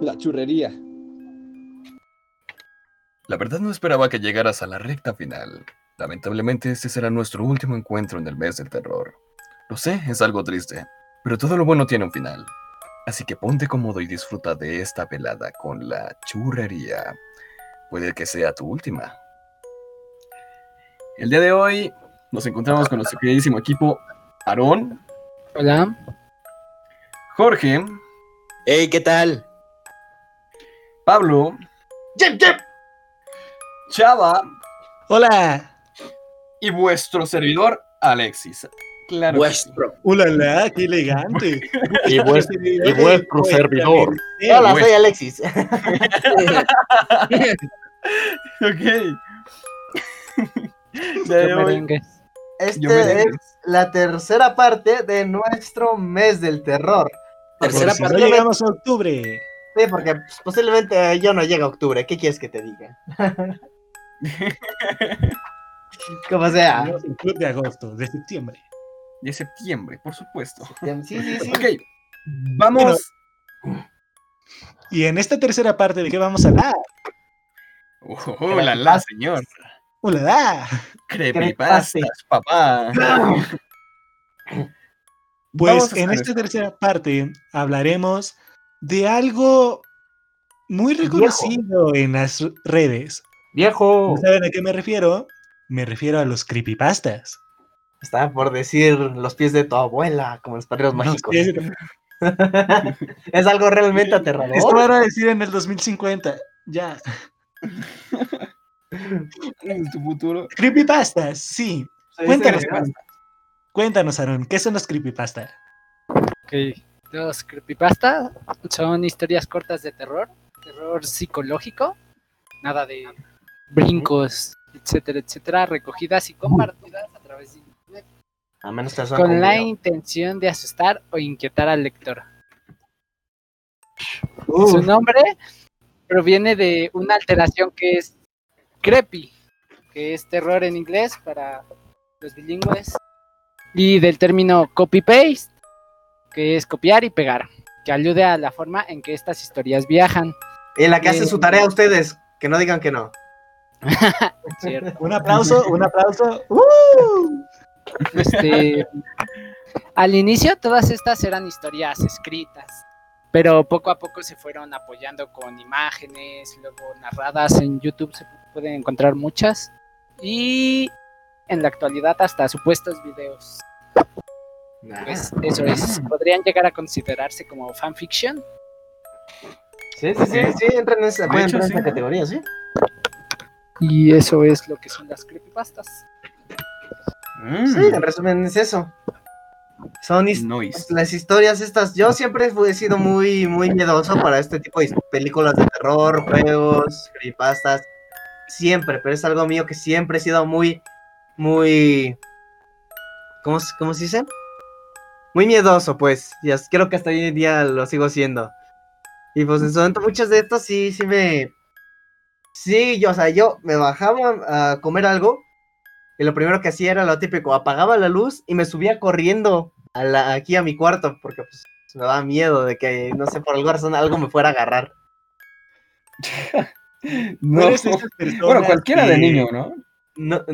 La churrería. La verdad no esperaba que llegaras a la recta final. Lamentablemente este será nuestro último encuentro en el mes del terror. Lo sé, es algo triste, pero todo lo bueno tiene un final. Así que ponte cómodo y disfruta de esta velada con la churrería. Puede que sea tu última. El día de hoy nos encontramos con nuestro queridísimo equipo Aarón, Hola. Jorge, Hey, ¿qué tal? Pablo, Chava Hola. y vuestro servidor Alexis. Claro. que sí. Vuestro. Hola, qué elegante. Y vuestro, y vuestro servidor. Hola, soy Alexis. Ok. De Este es la tercera parte de nuestro mes del terror. Tercera Por si no parte. llegamos a octubre. Sí, porque pues, posiblemente yo no llegue a octubre. ¿Qué quieres que te diga? Como sea. Club de agosto, de septiembre. de septiembre, por supuesto. Sí, sí, sí. Ok, vamos. Y en esta tercera parte, ¿de qué vamos a hablar? Oh, la la, señor. Hola. Creepypastas, papá. Pues en esta tercera parte hablaremos de algo muy reconocido en las redes. Viejo. ¿No ¿Saben a qué me refiero? Me refiero a los creepypastas. Estaba por decir los pies de tu abuela, como los No mágicos. es algo realmente aterrador. Esto van a decir en el 2050. Ya. En tu futuro. Creepypastas, sí. Cuéntanos. Cuéntanos, Aaron, ¿qué son los creepypastas? Ok, los creepypasta son historias cortas de terror, terror psicológico, nada de brincos, etcétera, etcétera, recogidas y compartidas a través de internet, A menos que sea con la intención de asustar o inquietar al lector. Su nombre proviene de una alteración que es creepy, que es terror en inglés para los bilingües, y del término copy-paste, que es copiar y pegar, que alude a la forma en que estas historias viajan. En la que hace eh, su tarea a ustedes, que no digan que no. Un aplauso, un aplauso. ¡Uh! Este, al inicio todas estas eran historias escritas, pero poco a poco se fueron apoyando con imágenes, luego narradas en YouTube se pueden encontrar muchas y en la actualidad hasta supuestos videos. Pues eso es, podrían llegar a considerarse como fanfiction. Sí, sí, sí, sí, entran en esa, pueden hecho, entrar en sí. esa categoría, ¿sí? Y eso es lo que son las creepypastas. Mm, Sí, en resumen es eso. Son his- Noise. las historias estas. Yo siempre he sido muy, muy miedoso para este tipo de películas de terror, juegos, creepypastas. Siempre, pero es algo mío que siempre he sido muy, muy. ¿Cómo, se- cómo se dice? Muy miedoso, pues. Y as- creo que hasta hoy en día lo sigo siendo. Y pues en su momento muchas de estas sí, sí me. Sí, yo, o sea, yo me bajaba a comer algo. Y lo primero que hacía era lo típico, apagaba la luz y me subía corriendo a la- aquí a mi cuarto, porque pues me daba miedo de que, no sé, por alguna razón algo me fuera a agarrar. No. ¿No eres de esas personas Bueno, cualquiera de niño, ¿no? No,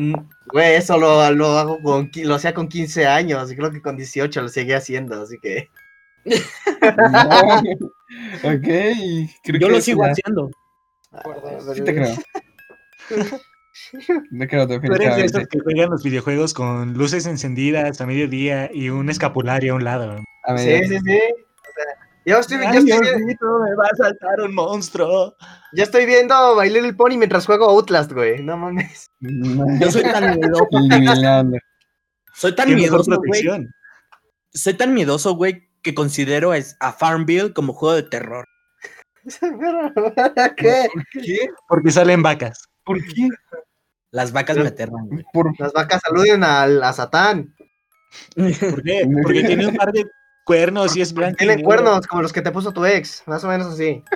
güey, eso lo, lo hago con, lo hacía con 15 años, y creo que con 18 lo seguía haciendo, así que... No. Ok. creo Yo que lo sigo ya- haciendo. Sí te creo. Te creo definitivamente. esos que juegan los videojuegos con luces encendidas a mediodía y un escapulario a un lado. A Sí, sí, sí. O sea, yo estoy, yo Ay, estoy, vi- Diosito, me va a saltar un monstruo. yo estoy viendo My Little Pony mientras juego Outlast, güey, no mames. Yo soy tan miedoso. Soy tan miedoso, güey. Soy tan miedoso, güey, que considero es- a Farmville como juego de terror. ¿Qué? ¿Qué? Porque salen vacas. ¿Por qué? Las vacas me aterran, güey. Por... Las vacas saluden al- a, Satán. ¿Por qué? Porque tiene un par de cuernos y es blanco. Tienen cuernos como los que te puso tu ex, más o menos así.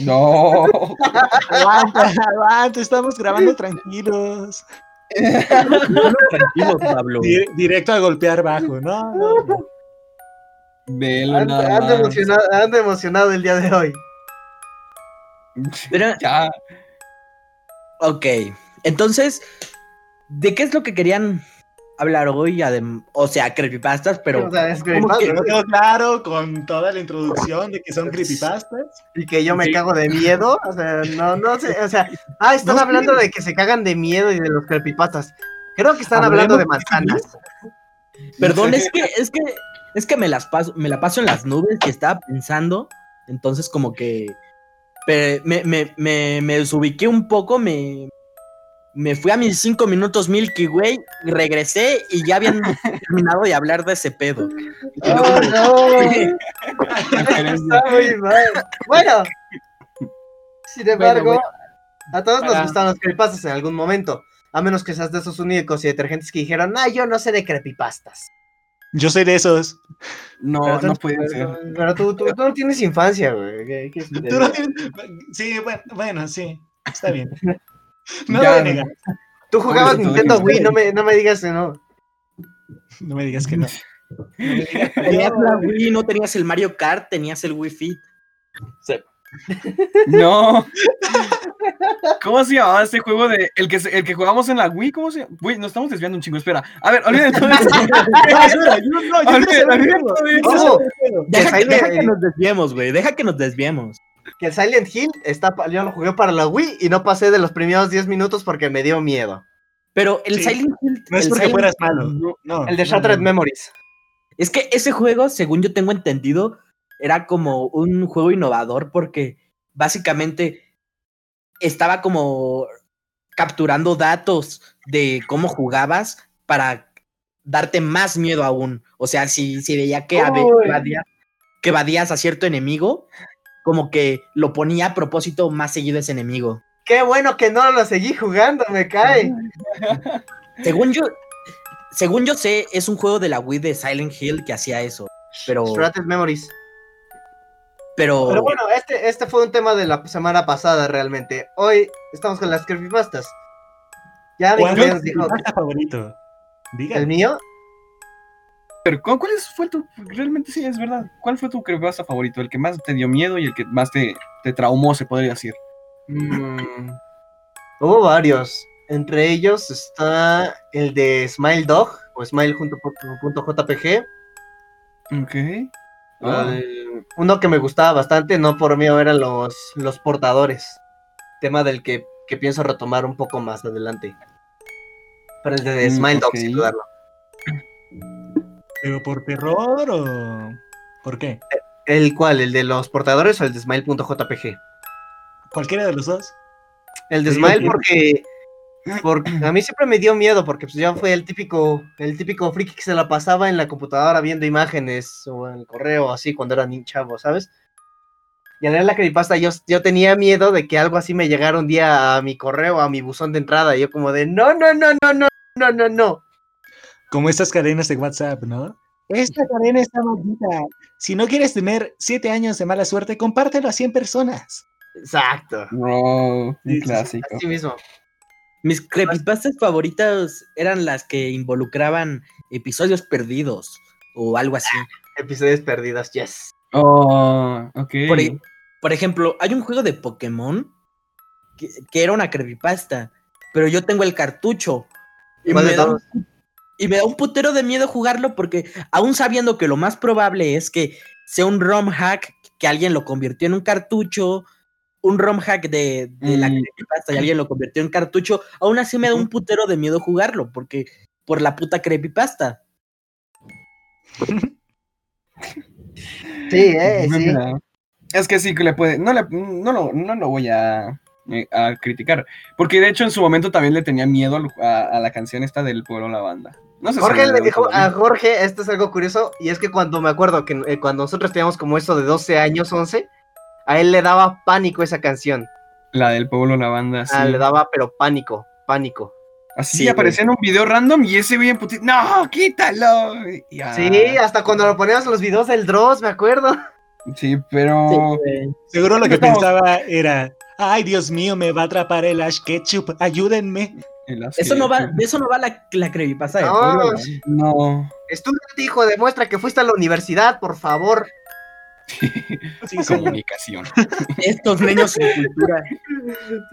No. Aguanta, aguanta, estamos grabando tranquilos. Tranquilo, Pablo. Di- directo a golpear bajo, ¿no? no, no. Velo Ando, nada ando más. emocionado, ando emocionado el día de hoy. Pero, Ya. ok. Entonces, ¿de qué es lo que querían hablar hoy? Adem- o sea, creepypastas, pero. O sea, es ¿cómo creepypasta, que- Quedó quedó claro con toda la introducción de que son creepypastas. Y que yo me Sí. cago de miedo. O sea, no, no sé. O sea, ah, están No hablando de que se cagan de miedo y de los creepypastas. Creo que están hablando de de manzanas. Perdón, es que, es que, es que me las paso, me la paso en las nubes y estaba pensando. Entonces, como que pe- me, me, me, me desubiqué un poco, me, me fui a mis cinco minutos Milky Way, regresé y ya habían terminado de hablar de ese pedo. Oh, no. Está muy mal. Bueno, sin embargo, bueno. a todos nos Para- gustan los creepypastas en algún momento. A menos que seas de esos únicos y detergentes que dijeron, ah, yo no sé de creepypastas. Yo soy de esos. No, Pero tú- no puede ser. Pero tú, tú, tú no tienes infancia, güey. ¿Qué- qué es- Tú no tienes- Sí, bueno, bueno, sí. Está bien. No Ya. Tú jugabas Nintendo. Wii, no me, no me digas que no. No me digas que no. Tenías la Wii, no tenías el Mario Kart, tenías el Wii Fit. No. ¿Cómo se llamaba este juego de el que el que jugamos en la Wii? ¿Cómo se Güey, nos estamos desviando un chingo, espera. A ver, olviden todo eso. Olviden- eso. Deja que nos desviemos, güey. Deja que nos desviemos. Que el Silent Hill está, yo lo jugué para la Wii y no pasé de los primeros 10 minutos porque me dio miedo. Pero el Sí. Silent Hill. No es el porque Silent- fueras malo. No, El de Shattered no. Memories. Es que ese juego, según yo tengo entendido, era como un juego innovador porque básicamente estaba como capturando datos de cómo jugabas para darte más miedo aún. O sea, si, si veía que, Uy. evadías, que evadías a cierto enemigo, como que lo ponía a propósito más seguido ese enemigo. Qué bueno que no lo seguí jugando, me cae. Según yo, según yo sé, es un juego de la Wii de Silent Hill que hacía eso. Pero, Shattered Memories. pero, Pero bueno, este, este fue un tema de la semana pasada realmente. Hoy estamos con las creepypastas. Ya mi ¿Cuál es compañero tu dijo, favorito? Diga. ¿el mío? Pero, ¿cu- ¿cuál es- fue tu realmente sí es verdad? ¿Cuál fue tu creepypasta favorito? El que más te dio miedo y el que más te, te traumó, se podría decir. Mm, hubo varios. Entre ellos está el de Smile Dog o Smile junto punto JPG. Ok. Ah. El- uno que me gustaba bastante, no por mí, eran los, los portadores. Tema del que, que pienso retomar un poco más adelante. Pero el de Mm, Smile Dog, sin dudarlo. ¿Pero por terror o por qué? ¿El cuál? ¿El de los portadores o el de Smile.jpg? Cualquiera de los dos. El de Smile porque, porque a mí siempre me dio miedo porque pues yo fui el típico el típico friki que se la pasaba en la computadora viendo imágenes o en el correo así cuando era ni chavo, ¿sabes? Y al leer la creepypasta yo, yo tenía miedo de que algo así me llegara un día a mi correo, a mi buzón de entrada y yo como de no, no, no, no, no, no, no, no. Como estas cadenas de WhatsApp, ¿no? Esta cadena está maldita. Si no quieres tener siete años de mala suerte, compártelo a 100 personas. Exacto. Sí, un sí, clásico. Así mismo. Mis creepypastas favoritas eran las que involucraban episodios perdidos o algo así. Episodios perdidos, yes. Oh, ok. Por, e- por ejemplo, hay un juego de Pokémon que, que era una creepypasta, pero yo tengo el cartucho. Y y me da un putero de miedo jugarlo porque aún sabiendo que lo más probable es que sea un ROM hack, que alguien lo convirtió en un cartucho, un ROM hack de, de la Mm. creepypasta y alguien lo convirtió en cartucho, aún así me da un putero de miedo jugarlo porque por la puta creepypasta. Sí, eh, sí. Es que sí que le puede. No, le, no, lo, no lo voy a, eh, a criticar. Porque de hecho en su momento también le tenía miedo a, a la canción esta del pueblo la banda. No sé si Jorge le dijo a Jorge, esto es algo curioso, y es que cuando me acuerdo que eh, cuando nosotros teníamos como eso de 12 años, 11, a él le daba pánico esa canción. La del pueblo la banda. Sí. Ah, le daba, pero pánico, pánico. Así Sí, aparecía en un video random y ese bien puti. ¡No! ¡Quítalo! Ya. Sí, hasta cuando lo poníamos en los videos del Dross, me acuerdo. Sí, pero. Sí. Seguro lo que pensaba era, ay Dios mío, me va a atrapar el Ash Ketchup, ayúdenme. Eso no va, de eso no va la, la creepypasta de No, ¿no? Estudiante, hijo, demuestra que fuiste a la universidad, por favor. Sí. Comunicación. Estos niños sin cultura.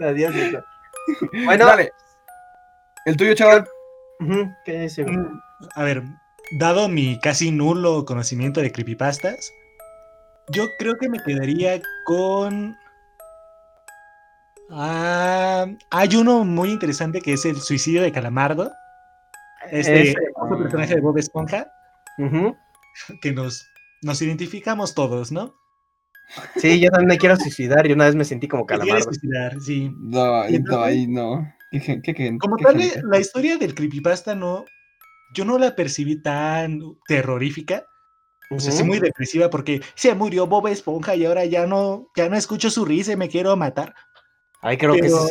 Adiós, hijo. Bueno, Dale. El tuyo, chaval. ujú, ¿qué dice? A ver, dado mi casi nulo conocimiento de creepypastas, yo creo que me quedaría con. Ah, hay uno muy interesante que es el suicidio de Calamardo. Este Ese. otro personaje de Bob Esponja, que nos, nos identificamos todos, ¿no? Sí, yo también me quiero suicidar y una vez me sentí como calamardo. suicidar, sí. No, Y no, ahí no. ¿Qué, qué, qué- Como qué tal, gente? la historia del creepypasta no. Yo no la percibí tan terrorífica. O sea, sí muy depresiva porque se murió Bob Esponja y ahora ya no, ya no escucho su risa y me quiero matar. Ay, creo que es eso.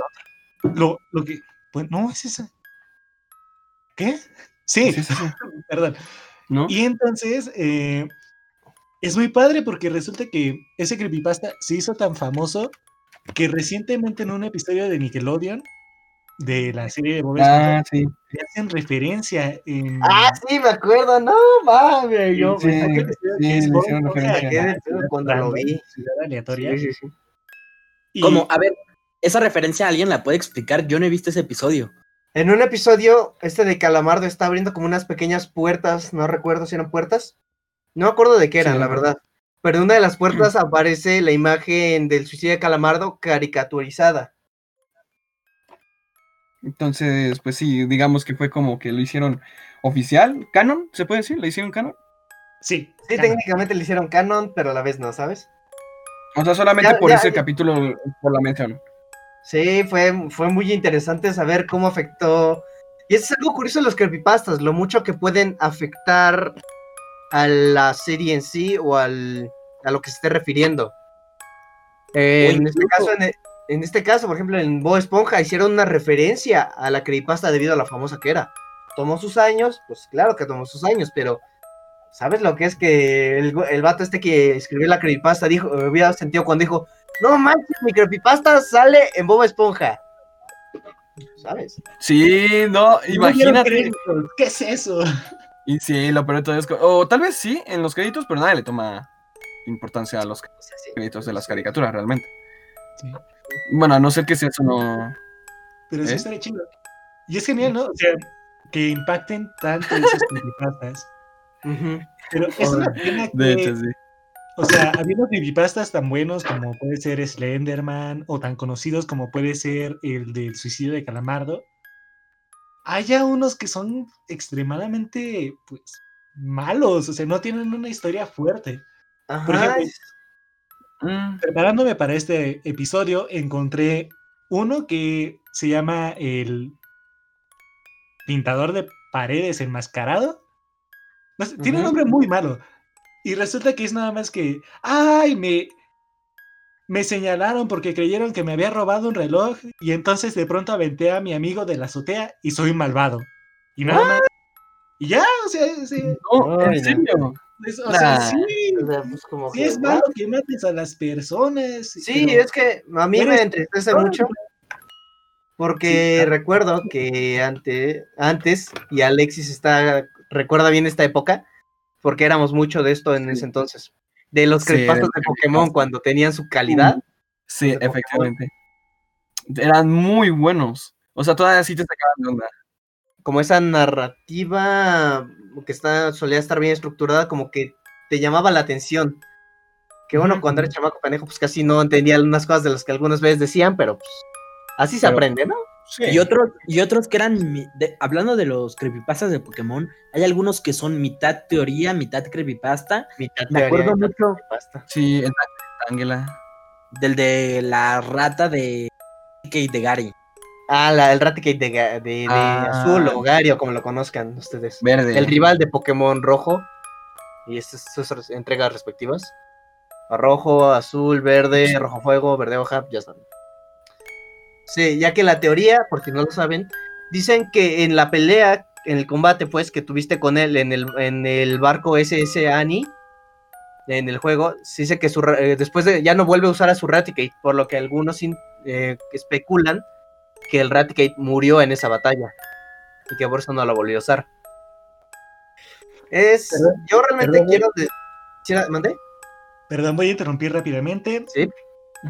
Lo, lo que. Pues no, es esa. ¿Qué? Sí, Sí, sí, sí. perdón. ¿No? Y entonces eh, es muy padre porque resulta que ese creepypasta se hizo tan famoso que recientemente en un episodio de Nickelodeon de la serie de Bob Esponja Ah, sí. le hacen referencia en Ah, sí, me acuerdo. No, mames. Yo Sí, me sí, que es le Bob hicieron referencia. cuando lo vi. aleatoria. Sí, sí, sí. y- Como, a ver, esa referencia alguien la puede explicar. Yo no he visto ese episodio. En un episodio, este de Calamardo está abriendo como unas pequeñas puertas, no recuerdo si eran puertas. No me acuerdo de qué eran, Sí, la verdad. Pero en una de las puertas aparece la imagen del suicidio de Calamardo caricaturizada. Entonces, pues sí, digamos que fue como que lo hicieron oficial, canon, ¿se puede decir? ¿Le hicieron canon? sí, Sí, técnicamente le hicieron canon, pero a la vez no, ¿sabes? O sea, solamente Ya, por ya, ese ya. capítulo, por la mención. Sí, fue, fue muy interesante saber cómo afectó. Y es algo curioso de los creepypastas, lo mucho que pueden afectar a la serie en sí o al, a lo que se esté refiriendo. Eh, en, este caso, en, en este caso, por ejemplo, en Bob Esponja hicieron una referencia a la creepypasta debido a la famosa que era. Tomó sus años, pues claro que tomó sus años, pero ¿sabes lo que es que el, el vato este que escribió la creepypasta dijo, había sentido cuando dijo, no manches, mi creepypasta sale en Bob Esponja? ¿Sabes? Sí, no, imagínate. ¿Qué es eso? Y sí, lo peor de todo es que, o tal vez sí, en los créditos, pero nadie le toma importancia a los créditos de las caricaturas, realmente. Sí. Bueno, a no ser que sea eso, no. Pero sí ¿Eh? estaría chido. Y es genial, ¿no? O sea, que impacten tanto esos creepypastas. Pero es una pena que, De hecho, sí. O sea, habiendo creepypastas tan buenos como puede ser Slenderman o tan conocidos como puede ser el del suicidio de Calamardo, haya unos que son extremadamente, pues, malos, o sea, no tienen una historia fuerte. Por Ajá, ejemplo, Mm, preparándome para este episodio, encontré uno que se llama el pintador de paredes enmascarado. Tiene un nombre muy malo. Y resulta que es nada más que, ay, me, me señalaron porque creyeron que me había robado un reloj y entonces de pronto aventé a mi amigo de la azotea y soy malvado. Y nada más. Y ya, o sea, sí, No, en serio. es, o sea, Nah. sí, o sea, pues como sí que, es malo que mates a las personas. Sí, pero- es que a mí me entristece mucho porque recuerdo que ante, antes, y Alexis está, recuerda bien esta época, porque éramos mucho de esto en ese entonces, de los Sí, creepypastas del de Pokémon cuando tenían su calidad. Sí, de Pokémon. efectivamente. Eran muy buenos. O sea, todavía sí te sacaban de onda. como esa narrativa que está, solía estar bien estructurada, como que te llamaba la atención. Que bueno, cuando ujú. chamaco pendejo, pues casi no entendía algunas cosas de las que algunas veces decían, pero pues así se Pero- aprende, ¿no? Sí. Y otros, y otros que eran, de- hablando de los creepypastas de Pokémon, hay algunos que son mitad teoría, mitad creepypasta. Mitad Me teoría, acuerdo mitad mucho creepypasta. Sí, el Ángela. del de la rata de Kate de Gary. Ah, la, el Raticate de, de, de Ah. azul o Gario, como lo conozcan ustedes. Verde. El rival de Pokémon rojo. Y estas sus entregas respectivas. Rojo, azul, verde, rojo fuego, verde hoja, ya están. Sí, ya que la teoría, por si no lo saben, dicen que en la pelea, en el combate, pues, que tuviste con él en el, en el barco SS Annie, en el juego, se dice que su, eh, después de, ya no vuelve a usar a su Raticate, por lo que algunos in- eh, especulan que el Raticate murió en esa batalla y que por eso no lo volvió a usar. Es, Perdón, yo realmente perdón, quiero, de- ¿sí la- mandé? Perdón, voy a interrumpir rápidamente. Sí.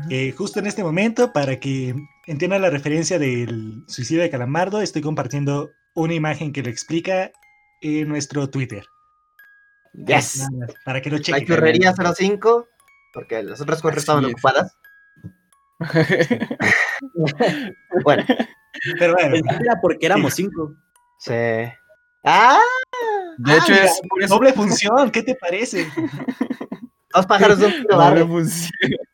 Eh, justo en este momento, para que entiendan la referencia del suicidio de Calamardo, estoy compartiendo una imagen que lo explica en nuestro Twitter. Yes. Para que lo La chequen. churrería 05, porque las otras cuatro Así estaban es. ocupadas. Bueno, Pero bueno, era porque éramos cinco. sí. ¡Ah! De hecho, Ah, es doble función, ¿qué te parece? Dos pájaros de un tiro, ¿vale?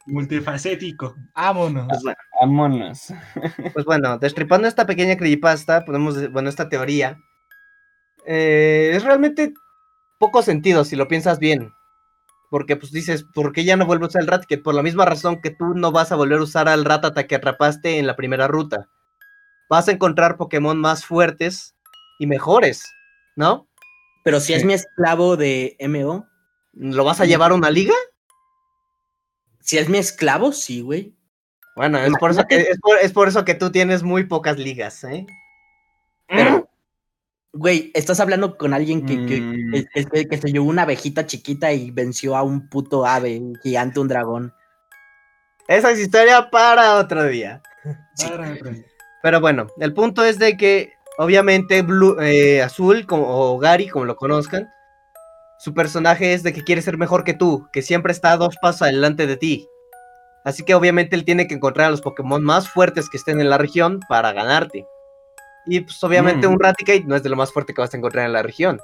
Multifacético. Vámonos. Pues bueno, Vámonos. pues bueno, destripando esta pequeña creepypasta, podemos, bueno, esta teoría, eh, es realmente poco sentido si lo piensas bien. Porque pues dices, ¿por qué ya no vuelvo a usar el Ratcat? Por la misma razón que tú no vas a volver a usar al Ratata que atrapaste en la primera ruta. Vas a encontrar Pokémon más fuertes y mejores, ¿no? Pero si es mi esclavo de MO, ¿Lo vas a llevar a una liga? si es mi esclavo, sí, güey. Bueno, es por, eso que, es, por, es por eso que tú tienes muy pocas ligas, ¿eh? Pero, güey, estás hablando con alguien que, que, Mm. que- que- que se llevó una abejita chiquita y venció a un puto ave, un gigante, un dragón. Esa es historia para otro día. Para otro día. Pero bueno, el punto es de que, obviamente, Blue, eh, Azul como, o Gary, como lo conozcan, su personaje es de que quiere ser mejor que tú, que siempre está a dos pasos adelante de ti. Así que obviamente él tiene que encontrar a los Pokémon más fuertes que estén en la región para ganarte. Y pues obviamente Mm. un Raticate no es de lo más fuerte que vas a encontrar en la región.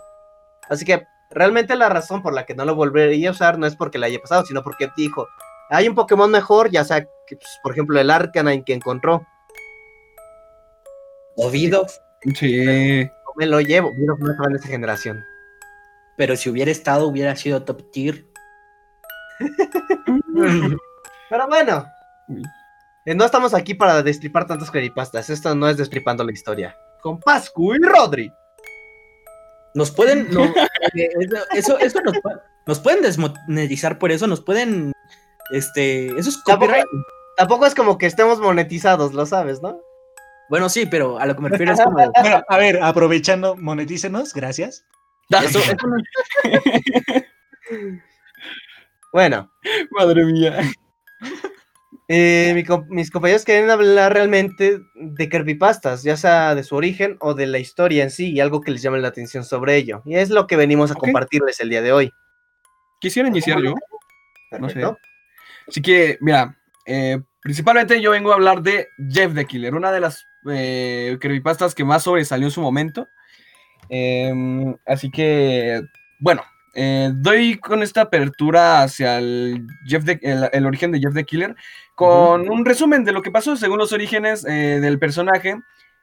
Así que realmente la razón por la que no lo volvería a usar no es porque le haya pasado, sino porque dijo, hay un Pokémon mejor, ya sea, que, pues, por ejemplo, el Arcanine que encontró. Ovido, Sí. No me lo llevo. Mira, no estaba en esa generación. Pero si hubiera estado, hubiera sido top tier. Pero bueno, eh, no estamos aquí para destripar tantas creepypastas. Esto no es destripando la historia. Con Pascu y Rodri. Nos pueden. no, eh, eso, eso, eso nos, pu- nos pueden desmonetizar por eso, nos pueden. Este. Eso es Tampoco, tampoco es como que estemos monetizados, lo sabes, ¿no? Bueno, sí, pero a lo que me refiero es como. Bueno, a ver, aprovechando, monetícenos, gracias. Eso, eso no- Bueno, Madre mía. eh, mi com- mis compañeros quieren hablar realmente de creepypastas, ya sea de su origen o de la historia en sí, y algo que les llame la atención sobre ello. Y es lo que venimos a compartirles el día de hoy. Quisiera iniciar yo. No sé. Así que, mira, eh, principalmente yo vengo a hablar de Jeff the Killer, una de las eh, creepypastas que más sobresalió en su momento. Em, así que, bueno, eh, doy con esta apertura hacia el, Jeff el origen de Jeff the Killer con un resumen de lo que pasó según los orígenes eh, del personaje.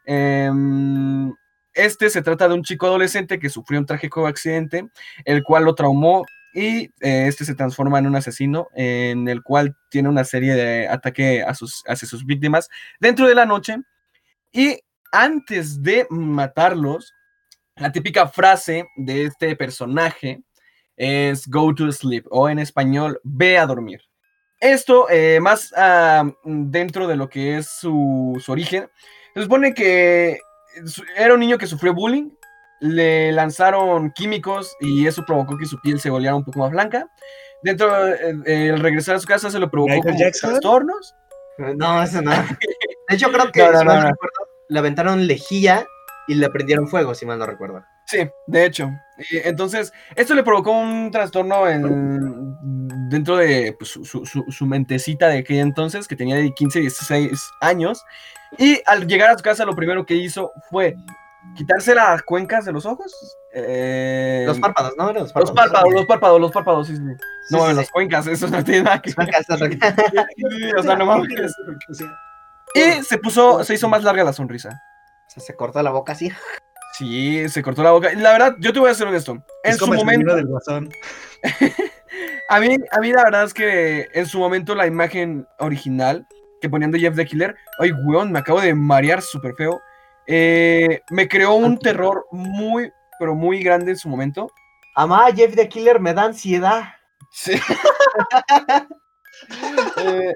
Em, este se trata de un chico adolescente que sufrió un trágico accidente, el cual lo traumó y eh, este se transforma en un asesino en el cual tiene una serie de ataque a sus, hacia sus víctimas dentro de la noche. Y antes de matarlos, la típica frase de este personaje es go to sleep o en español ve a dormir. Esto eh, más ah, dentro de lo que es su, su origen. Se supone que era un niño que sufrió bullying le lanzaron químicos y eso provocó que su piel se volviera un poco más blanca. Dentro, eh, el regresar a su casa se lo provocó como trastornos. No, eso no. De hecho, creo que No, no, si no, mal no. recuerdo, le aventaron lejía y le prendieron fuego, si mal no recuerdo. Sí, de hecho. Entonces, esto le provocó un trastorno en, dentro de pues, su, su- su- mentecita de aquel entonces, que tenía de 15, 16 años. Y al llegar a su casa, lo primero que hizo fue quitarse las cuencas de los ojos. eh, Los párpados, ¿no? Eran los párpados, los párpados, los párpados, sí, sí. Sí, No, sí, las cuencas, eso no tiene nada que ver. O sea, no mames. Y se puso, se hizo más larga la sonrisa. O sea, se cortó la boca así. Sí, se cortó la boca. Y La verdad, yo te voy a ser honesto. En es su como momento, sonido del guasón. a mí, a mí la verdad es que en su momento la imagen original que ponían de Jeff the Killer, ay, weón, me acabo de marear súper feo. eh, me creó un terror muy, pero muy grande en su momento. Amá, Jeff the Killer me da ansiedad. Sí. Eh,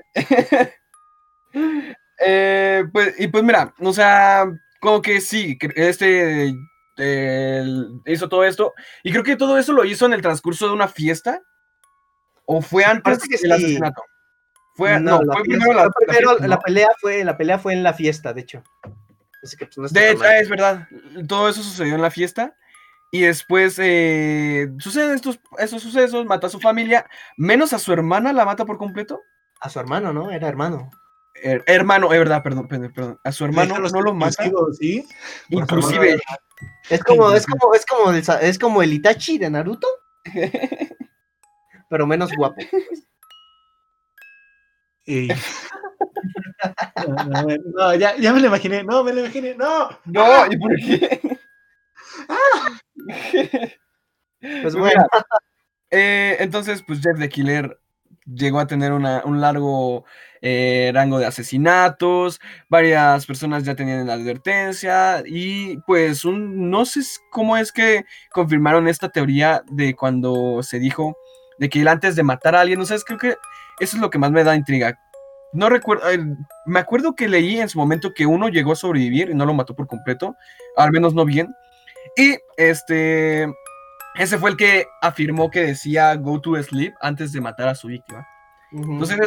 eh, pues, y pues mira, o sea, como que sí, este eh, hizo todo esto. Y creo que todo eso lo hizo en el transcurso de una fiesta. ¿O fue antes del sí. asesinato? Fue, no, la fue primero la, la primero fiesta, la ¿no? pelea fue la pelea fue en la fiesta, de hecho. Así que, pues, no De hecho, mal. es verdad. Todo eso sucedió en la fiesta. Y después eh, suceden estos, estos sucesos, mata a su familia, menos a su hermana, la mata por completo. a su hermano, ¿no? Era hermano. Her- hermano, es verdad, perdón, perdón, perdón. A su hermano no lo mata. ¿sí? Inclusive, Es como, es como, es como, el, es como el Itachi de Naruto, pero menos guapo. Ey. No, no, no, ya, ya me lo imaginé, no, me lo imaginé, no. no, ¿y por qué? Pues bueno, Eh, entonces, pues Jeff the Killer llegó a tener una- un largo eh, rango de asesinatos, varias personas ya tenían la advertencia y pues un, no sé cómo es que confirmaron esta teoría de cuando se dijo de que él antes de matar a alguien, no sé, creo que eso es lo que más me da intriga. No recuerdo, eh, me acuerdo que leí en su momento que uno llegó a sobrevivir y no lo mató por completo, al menos no bien. Y este, ese fue el que afirmó que decía go to sleep antes de matar a su víctima. Entonces,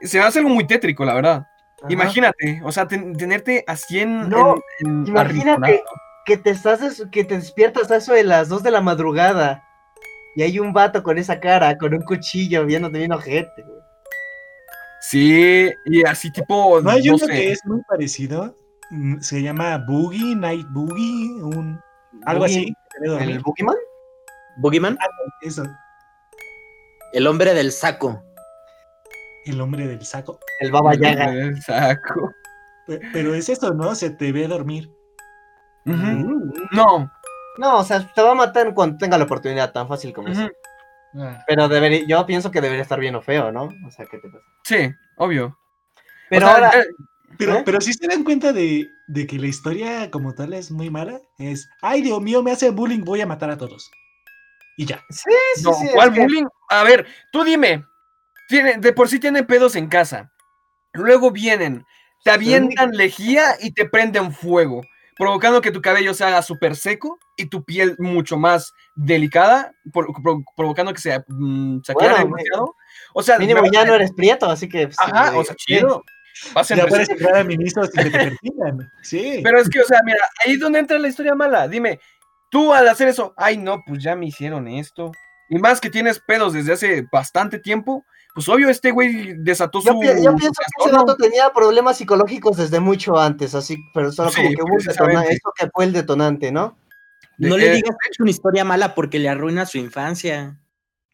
es- se me hace algo muy tétrico, la verdad. ajá. Imagínate, o sea, ten- tenerte así en. No, en- en imagínate. que te estás que te despiertas a eso de las 2 de la madrugada y hay un vato con esa cara, con un cuchillo viéndote bien ojete, güey. Sí, y así tipo. No hay no uno sé. que es muy parecido. mm, Se llama Boogie, Night Boogie, un, algo Boogie- así. ¿El. Boogeyman? Boogeyman, Eso, el hombre del saco. El hombre del saco. El Baba Yaga. El saco. Pe- Pero es eso, ¿no? Se te ve dormir. Mm. No. No, o sea, te va a matar cuando tenga la oportunidad, tan fácil como eso. Ah, Pero debería, yo pienso que debería estar bien o feo, ¿no? O sea, ¿qué te pasa? Sí, obvio. Pero O sea, ahora, eh, Pero, ¿Eh? pero si se dan cuenta de, de que la historia como tal es muy mala, es, ay Dios mío, me hacen bullying, voy a matar a todos. Y ya. sí, sí, no, sí, ¿cuál que- bullying? A ver, tú dime. Tiene, de por sí tienen pedos en casa. Luego vienen, te avientan lejía y te prenden fuego, provocando que tu cabello se haga súper seco y tu piel mucho más delicada, por- pro- provocando que se, mm, se Bueno, aclare mi- demasiado. O sea, Mínimo ya no eres prieto, así que... pues, Ajá, o sea, chido. Pasen Ya reci- puedes entrar a ministros que te persigan. Sí. Pero es que, o sea, mira, ahí es donde entra la historia mala. Dime, tú al hacer eso, ay, no, pues ya me hicieron esto. Y más que tienes pedos desde hace bastante tiempo, pues obvio este güey desató Yo, su. yo su pienso que ese vato tenía problemas psicológicos desde mucho antes, así, pero solo Sí, como que hubo detonante, eso que fue el detonante, ¿no? No le digas que es una historia mala porque le arruina su infancia.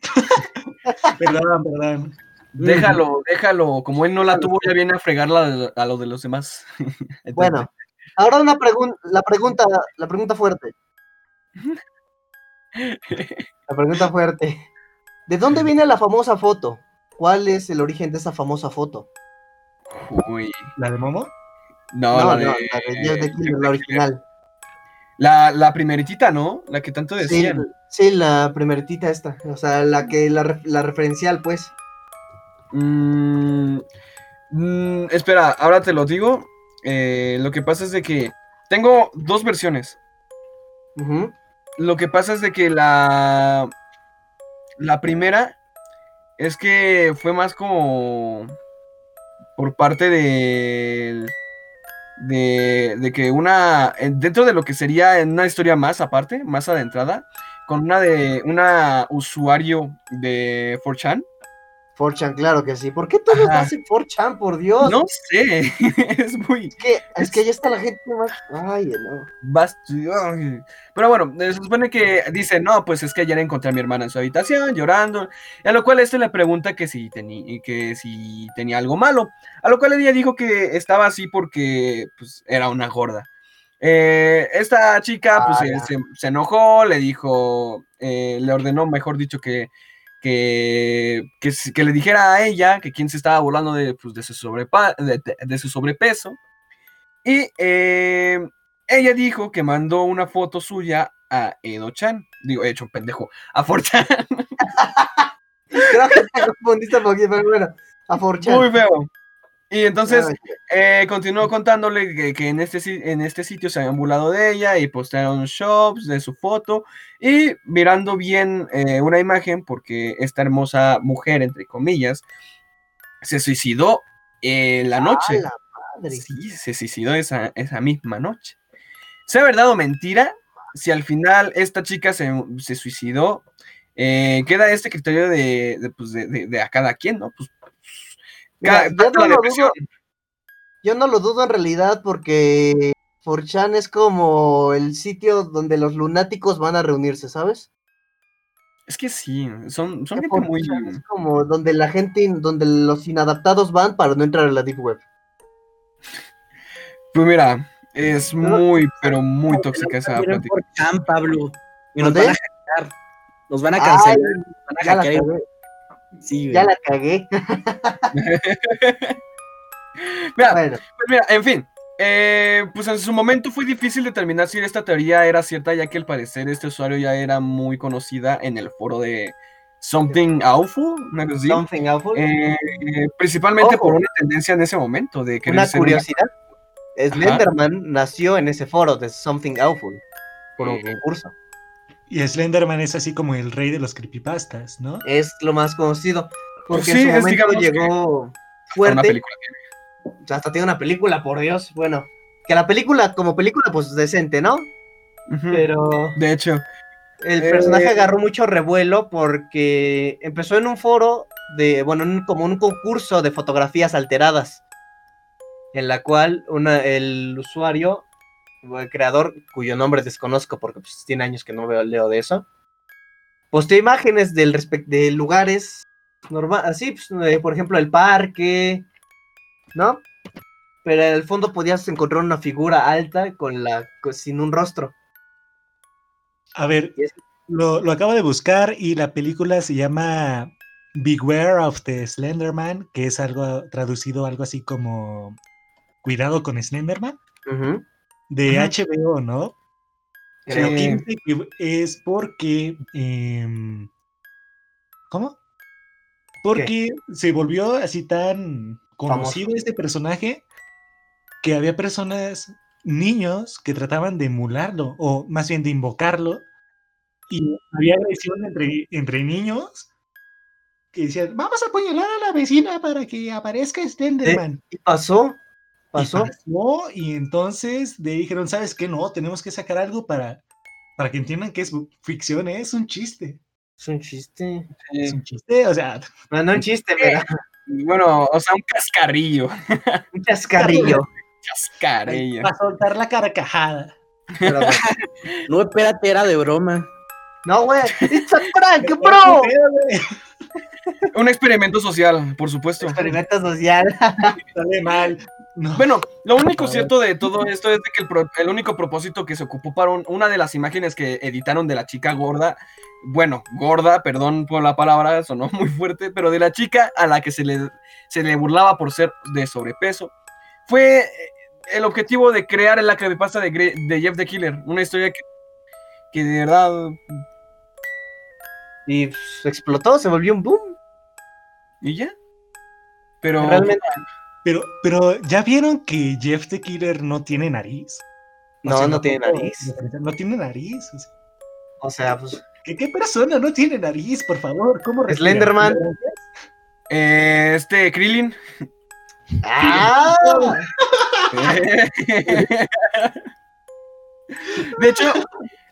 Perdón, perdón. Déjalo, déjalo. Como él no la tuvo, ya viene a fregarla a, a lo de los demás. Entonces, Bueno, ahora una pregunta, la pregunta, la pregunta fuerte. La pregunta fuerte. ¿De dónde viene la famosa foto? ¿Cuál es el origen de esa famosa foto? Uy. ¿La de Momo? No, No, la no, de. la de Jeff the Killer, la original. La, la primeritita, ¿no? La que tanto decían. sí, la primeritita esta, o sea, la que la, ref- la referencial, pues. Mm, mm, espera, ahora te lo digo. Eh, lo que pasa es de que tengo dos versiones. Lo que pasa es de que la. La primera es que fue más como. Por parte de. De, de que una. en- Dentro de lo que sería una historia más aparte, más adentrada, con una de. Una usuario de 4chan. 4chan, claro que sí. ¿Por qué todos Ajá. hacen 4chan, por Dios? No sé, es muy. Es que, es que ya está la gente más. Ay, no. Ay. Pero bueno, eh, se supone que dice, no, pues es que ayer encontré a mi hermana en su habitación llorando. A lo cual este le pregunta que si, que si tenía algo malo. A lo cual ella dijo que estaba así porque pues, era una gorda. Eh, esta chica pues, Ah, eh, se, se enojó, le dijo, eh, le ordenó, mejor dicho, que, que, que, que le dijera a ella que quien se estaba burlando de, pues, de, su, sobrepa- de, de- su sobrepeso. Y eh, ella dijo que mandó una foto suya a Edo-chan. Digo, he hecho un pendejo. A Forchan. Creo que te confundiste un poquito, pero bueno. A 4chan. Muy feo. Y entonces Ay, eh, continuó contándole que, que en, este, en este sitio se habían burlado de ella y postearon shops de su foto y mirando bien eh, una imagen porque esta hermosa mujer, entre comillas, se suicidó en la noche. a la madre. Sí, se suicidó esa, esa misma noche. Sea verdad o mentira, si al final esta chica se, se suicidó, eh, queda este criterio de, de, pues, de- de- de a cada quien, ¿no? Pues, Mira, yo no lo dudo. Yo no lo dudo en realidad porque 4chan es como el sitio donde los lunáticos van a reunirse, ¿sabes? Es que sí, son, son gente muy... 4chan Es como donde la gente, donde los inadaptados van para no entrar a la deep web. Pues mira, es muy, pero muy tóxica esa plática. por Chan, Pablo. Y nos van a hackear. Nos van a cancelar. Ay, nos van a hackear. Sí, güey. Ya la cagué. Mira, bueno, Pues mira, en fin. eh, pues en su momento fue difícil determinar si esta teoría era cierta, ya que al parecer este usuario ya era muy conocida en el foro de Something Awful, una cosa así. something awful. Eh, principalmente Ojo. por una tendencia en ese momento de querer Una curiosidad. Slenderman nació en ese foro de Something Awful. Por un concurso. Y Slenderman es así como el rey de los creepypastas, ¿no? Es lo más conocido. Porque Pues sí, en su es, momento llegó una fuerte. película. Hasta tiene una película, por Dios. Bueno, que la película, como película, pues decente, ¿no? Pero De hecho, el Eh, personaje agarró mucho revuelo porque empezó en un foro de, bueno, en un- como un concurso de fotografías alteradas, en la cual una, el usuario, creador, cuyo nombre desconozco porque pues, tiene años que no veo, leo de eso, posteó imágenes del de lugares normal, así, pues, eh, por ejemplo, el parque, ¿no? Pero en el fondo podías encontrar una figura alta con la con- sin un rostro. A ver, lo, lo acabo de buscar y la película se llama Beware of the Slenderman, que es algo traducido algo así como Cuidado con Slenderman, Ujú. De. HBO, ¿no? Que es porque. em, ¿Cómo? Porque se volvió así tan conocido este personaje que había personas, niños, que trataban de emularlo, o más bien de invocarlo, y había agresión entre, entre niños que decían: Vamos a apuñalar a la vecina para que aparezca Slenderman. Y pasó, pasó. pasó, y entonces le dijeron, ¿sabes qué? No, tenemos que sacar algo para, para que entiendan que es ficción, ¿eh? es un chiste. Es un chiste. Es un chiste, o sea, No, no un chiste, pero bueno, o sea, un cascarrillo. un chascarrillo. Cascarrillo. para soltar la carcajada. Pero bueno. No, espérate, era de broma. No, güey. It's a prank, bro. Un experimento social, por supuesto. Experimento social. Sale mal. No. Bueno, lo único cierto de todo esto es de que el, pro- el único propósito que se ocupó para un- una de las imágenes que editaron de la chica gorda, bueno, gorda, perdón por la palabra, sonó muy fuerte, pero de la chica a la que se le, se le burlaba por ser de sobrepeso, fue eh, el objetivo de crear la creepypasta de, Gre- de Jeff the Killer, una historia que, que de verdad... Y explotó, se volvió un boom. ¿Y ya? Pero... Realmente. Pero, pero ya vieron que Jeff the Killer no tiene nariz. O No, sea, no tiene nariz. No tiene nariz. o sea, O sea, pues. ¿qué, qué persona no tiene nariz, por favor? ¿Cómo respira? Slenderman. eh, este, Krillin. ¡Ah! De hecho,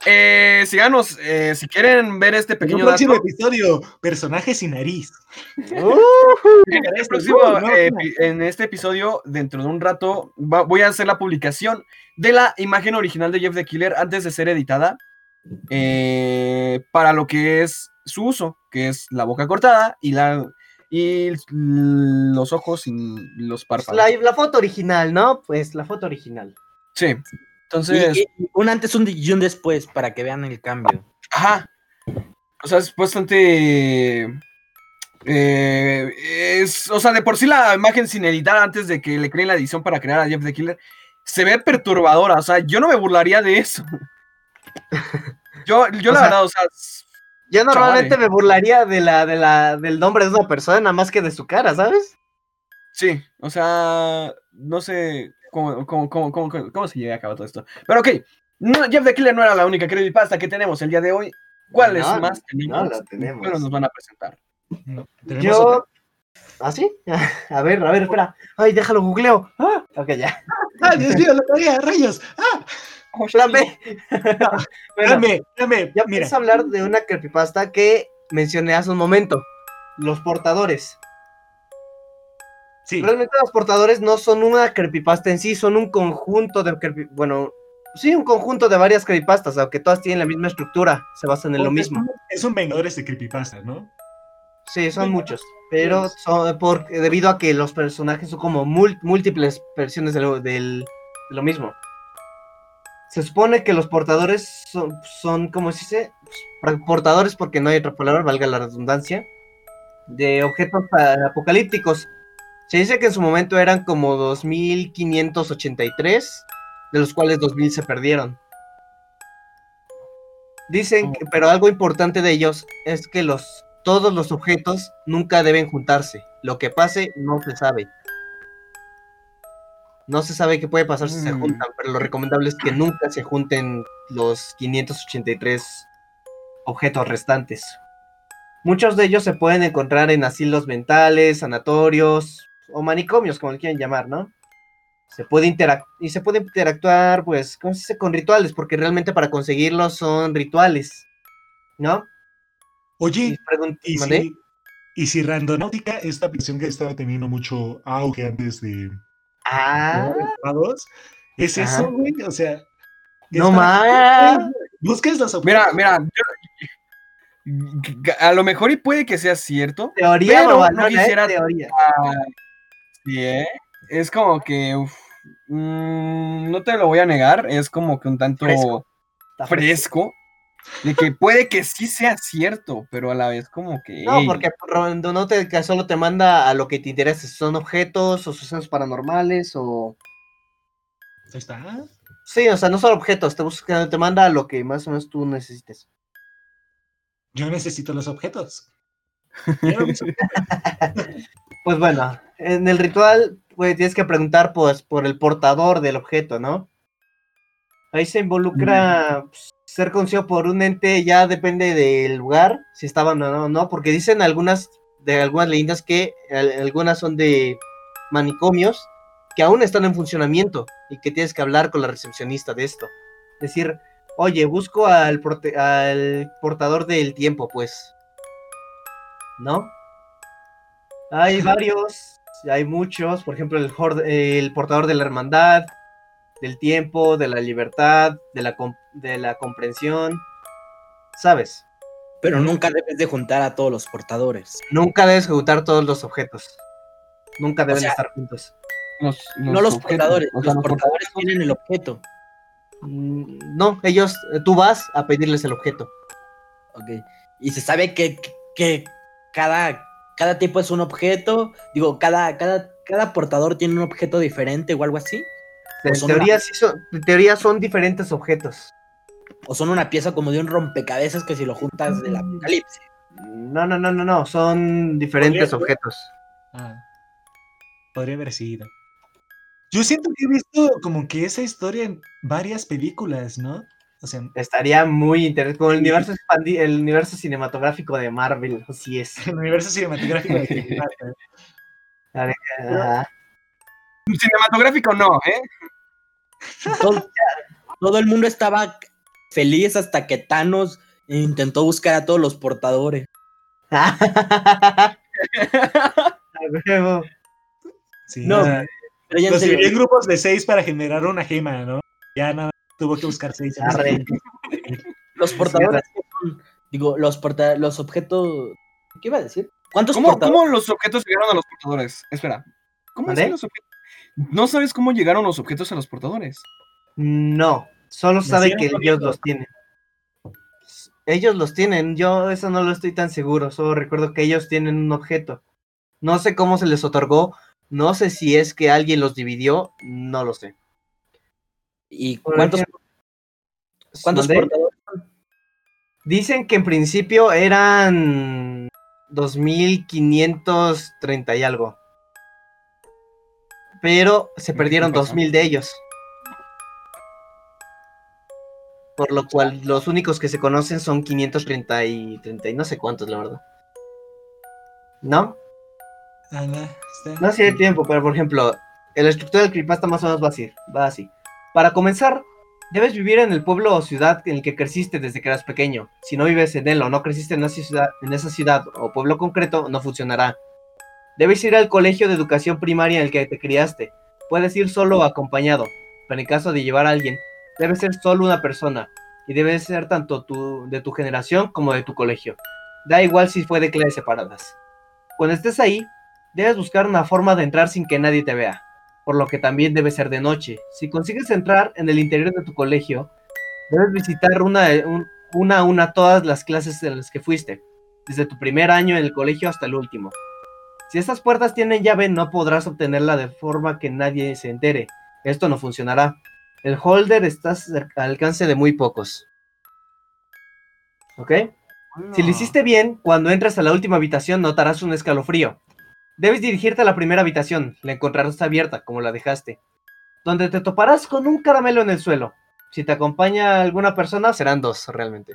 eh, síganos, eh, si quieren ver este En un pequeño próximo dato, episodio, personaje sin nariz. Uh, en, próximo, eh, este episodio, dentro de un rato, va- voy a hacer la publicación de la imagen original de Jeff the Killer antes de ser editada eh, para lo que es su uso, que es la boca cortada y la y los ojos sin los párpados. la, la foto original, ¿no? Pues la foto original. Sí. Entonces, y- y un antes un y un después para que vean el cambio. Ajá. O sea, es bastante. eh, es, o sea, de por sí la imagen sin editar antes de que le creen la edición para crear a Jeff the Killer se ve perturbadora. O sea, yo no me burlaría de eso. Yo, yo O la sea, verdad, o sea, Yo normalmente Chavales. me burlaría de la, de la, del nombre de una persona más que de su cara, ¿sabes? Sí, o sea, no sé cómo, cómo, cómo, cómo, cómo se llega a cabo todo esto. Pero ok, no, Jeff the Killer no era la única creepypasta que tenemos el día de hoy. ¿Cuáles No, más no la tenemos. ¿Cuáles nos van a presentar? No, tenemos Yo. otra. ¿Ah, sí? A ver, a ver, espera. Ay, déjalo, googleo. Ah, ok, ya. ¡Ah, Dios mío, la tarea, rayos! ¡Ah! Plan B. Bueno, Dame, dame, ya mira. a hablar de una creepypasta que mencioné hace un momento. Los portadores. Sí, Realmente los portadores no son una creepypasta en sí, son un conjunto de creepy- bueno, sí, un conjunto de varias creepypastas, aunque todas tienen la misma estructura, se basan en lo mismo. Es un vengadores de creepypasta, ¿no? Sí, son muchos, pero son por, debido a que los personajes son como múltiples versiones de lo, del- de lo mismo. Se supone que los portadores son, son ¿cómo se dice? Pues, Portadores porque no hay otra palabra, valga la redundancia, de objetos apocalípticos. Se dice que en su momento eran como 2583, de los cuales 2000 se perdieron. Dicen, que- pero algo importante de ellos es que los todos los objetos nunca deben juntarse. Lo que pase no se sabe. No se sabe qué puede pasar si se Mm. juntan, pero lo recomendable es que nunca se junten los 583 objetos restantes. Muchos de ellos se pueden encontrar en asilos mentales, sanatorios o manicomios, como le quieran llamar, ¿no? Se puede interac- y se puede interactuar, pues, ¿cómo se dice? Con rituales, porque realmente para conseguirlos son rituales, ¿no? Y Oye, ¿y si, y si Randonáutica, esta aplicación que estaba teniendo mucho auge antes de Ah, Jugados, es eso, güey? O sea, no más. Busques Mira, objetos. mira, yo- a lo mejor y puede que sea cierto. Teoría, Pero no no, no quisiera- teoría. Sí, ¿eh? Es como que, uf, mm, no te lo voy a negar, es como que un tanto Fresco. De que puede que sí sea cierto, pero a la vez como que... No, ey, porque Rondo no te, que solo te manda a lo que te interesa, son objetos o sucesos paranormales o... Ahí está. Sí, o sea, no son objetos, te, busca, te manda a lo que más o menos tú necesites. Yo necesito los objetos. Pues bueno, en el ritual pues, tienes que preguntar pues, por el portador del objeto, ¿no? Ahí se involucra pues, ser conocido por un ente, ya depende del lugar, si estaban o no, no, porque dicen algunas de algunas leyendas que al- algunas son de manicomios que aún están en funcionamiento y que tienes que hablar con la recepcionista de esto. Decir, oye, busco al, porte- al portador del tiempo, pues. ¿No? Hay varios, hay muchos, por ejemplo, el, portador de la hermandad, del tiempo, de la libertad, de la, com- de la comprensión, ¿sabes? Pero nunca debes de juntar a todos los portadores. Nunca debes ejecutar todos los objetos. Nunca deben sea, estar juntos. los- no los objetos, portadores, o sea, los portadores tienen el objeto. Mm, No, ellos, eh, tú vas a pedirles el objeto. Ok. Y se sabe que, que cada, cada tipo es un objeto. Digo, cada, cada, cada portador tiene un objeto diferente o algo así. En teoría, sí son, en teoría son diferentes objetos. O son una pieza como de un rompecabezas que si lo juntas del apocalipsis. No, no, no, no, no, son diferentes Podría- objetos. Ah, podría haber sido. Yo siento que he visto como que esa historia en varias películas, ¿no? O sea, Estaría muy interesante. Como el universo el universo cinematográfico de Marvel, así es. el universo cinematográfico de. Ajá. Cinematográfico no, ¿eh? Todo, todo el mundo estaba feliz hasta que Thanos intentó buscar a todos los portadores. Sí, No, Pero ya los en grupos de seis para generar una gema, ¿no? Ya nada, tuvo que buscar seis. Arre. los portadores son, digo, los porta los objetos. ¿Qué iba a decir? ¿Cuántos ¿Cómo, portadores? cómo los objetos llegaron a los portadores? Espera. ¿Cómo hacen los objetos? No sabes cómo llegaron los objetos a los portadores. No, solo sabe que ellos los tienen. Ellos los tienen, yo eso no lo estoy tan seguro, solo recuerdo que ellos tienen un objeto. No sé cómo se les otorgó, no sé si es que alguien los dividió, no lo sé. ¿Y Por cuántos, ejemplo, cuántos portadores? Dicen que en principio eran 2530 y algo. pero se perdieron ¿Qué pasó? 2000 de ellos. Por lo cual los únicos que se conocen son 530 y 30 y no sé cuántos, la verdad. ¿No? Ah, no, sé de tiempo, pero por ejemplo, la estructura del creepypasta más o menos va así, va así. Para comenzar, debes vivir en el pueblo o ciudad en el que creciste desde que eras pequeño. Si no vives en él o no creciste en esa ciudad, o pueblo concreto, no funcionará. Debes ir al colegio de educación primaria en el que te criaste. Puedes ir solo o acompañado, pero en caso de llevar a alguien, debe ser solo una persona y debe ser tanto de tu generación como de tu colegio. Da igual si fue de clases separadas. Cuando estés ahí, debes buscar una forma de entrar sin que nadie te vea, por lo que también debe ser de noche. Si consigues entrar en el interior de tu colegio, debes visitar una, un- una a una todas las clases en las que fuiste, desde tu primer año en el colegio hasta el último. Si estas puertas tienen llave, no podrás obtenerla de forma que nadie se entere. Esto no funcionará. El holder está al alcance de muy pocos. ¿Ok? Si lo hiciste bien, cuando entres a la última habitación notarás un escalofrío. Debes dirigirte a la primera habitación, la encontrarás abierta, como la dejaste, donde te toparás con un caramelo en el suelo. Si te acompaña alguna persona, serán dos, realmente.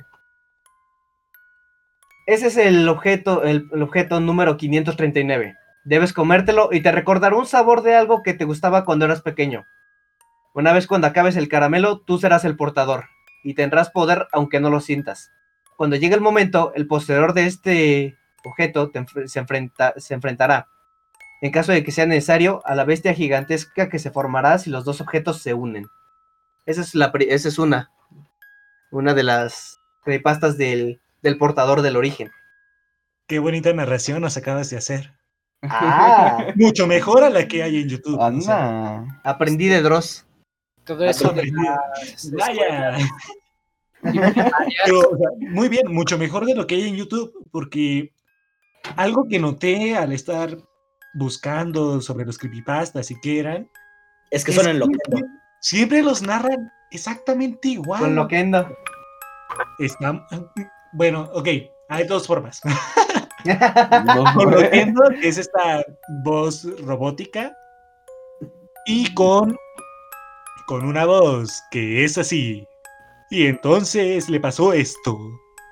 Ese es el objeto, el, objeto número 539. Debes comértelo y te recordará un sabor de algo que te gustaba cuando eras pequeño. Una vez cuando acabes el caramelo, tú serás el portador, y tendrás poder aunque no lo sientas. Cuando llegue el momento, el poseedor de este objeto se enfrentará, en caso de que sea necesario, a la bestia gigantesca que se formará si los dos objetos se unen. Esa es, la, pri- esa es una. Una de las creepypastas del, del portador del origen. Qué bonita narración nos acabas de hacer. Ah, Mucho mejor a la que hay en YouTube. o sea, Anda. aprendí de Dross. Todo eso de Vaya. escuelas primarias. Pero, o sea, muy bien, mucho mejor de lo que hay en YouTube, porque algo que noté al estar buscando sobre los creepypastas y qué eran, Es que son en lo que siempre los narran exactamente igual. Con lo que anda. Está- Bueno, ok, hay dos formas. No, Con Loquendo, que es esta voz robótica, y con, con una voz que es así. Y entonces le pasó esto,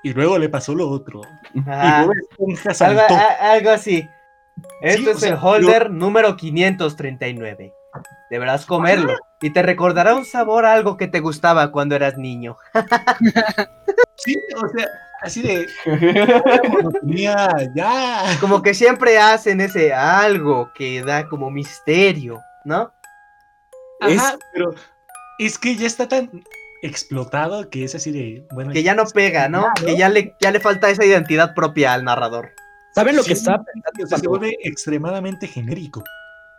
y luego le pasó lo otro. Ah, y Esponja algo, a- algo así. Este Sí, o es sea, el holder número 539. Deberás comerlo y te recordará un sabor a algo que te gustaba cuando eras niño. Sí, o sea, así de. monotonía, ya. Como que siempre hacen ese algo que da como misterio, ¿no? Ajá, pero es que ya está tan explotado que es así de. Bueno, Que ya no pega, ¿no? Que ya le, ya le falta esa identidad propia al narrador. ¿Saben lo que estaba pensando? se cuando- vuelve extremadamente genérico.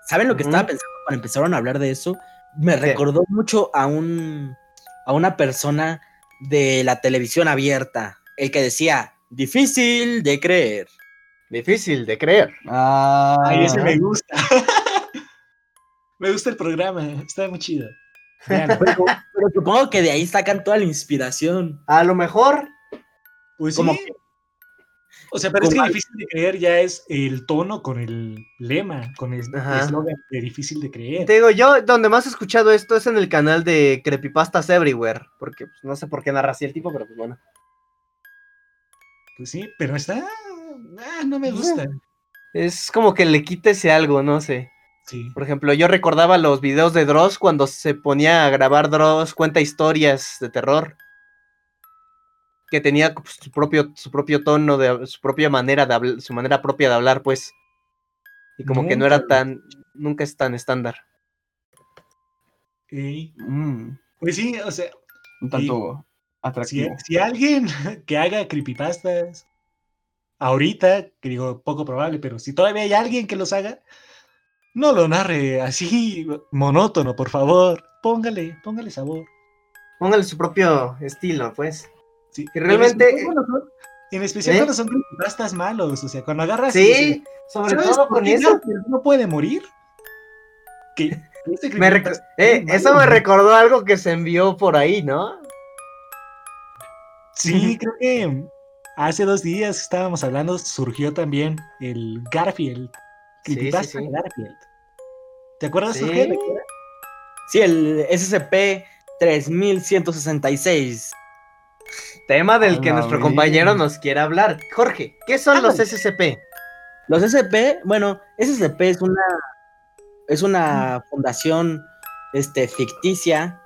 ¿Saben lo que estaba pensando cuando empezaron a hablar de eso? Me recordó mucho a un a una persona de la televisión abierta, el que decía, difícil de creer. Difícil de creer. Ah, Ay, ese me gusta. me gusta el programa, está muy chido. Pero, pero supongo que de ahí sacan toda la inspiración. A lo mejor, Pues Como sí. O sea, pero es que difícil de creer ya es el tono con el lema, con el eslogan de difícil de creer. te digo, yo donde más he escuchado esto es en el canal de Creepypastas Everywhere. Porque pues, no sé por qué narra así el tipo, pero pues bueno. Pues sí, pero está. ah, no me gusta. Es como que le quita ese algo, no sé. Sí. Por ejemplo, yo recordaba los videos de Dross cuando se ponía a grabar Dross, cuenta historias de terror. Que tenía pues, su propio, su propio tono, de, su propia manera de hablar, su manera propia de hablar, pues. Y como que no era tan, nunca es tan estándar. Ey, mm, Pues sí, o sea, un tanto si, atractivo. si alguien que haga creepypastas ahorita, que digo poco probable, pero si todavía hay alguien que los haga, no lo narre así monótono, por favor. Póngale, póngale sabor. Póngale su propio estilo, pues. Sí, Que realmente- En especial, cuando son, especial ¿Eh? cuando son creepypastas malos, o sea, cuando agarras. Sí, sobre ¿sabes todo con qué eso. No puede morir. Me rec- creepypasta eh, eso me recordó algo que se envió por ahí, ¿no? Sí, creo que hace dos días que estábamos hablando, surgió también el Garfield. Sí, sí, sí. Garfield. ¿Te acuerdas, Sí. Jorge? Sí, el SCP 3166. Tema del que nuestro compañero nos quiere hablar. Jorge, ¿qué son los SCP? Los SCP, bueno, SCP es una es una fundación este ficticia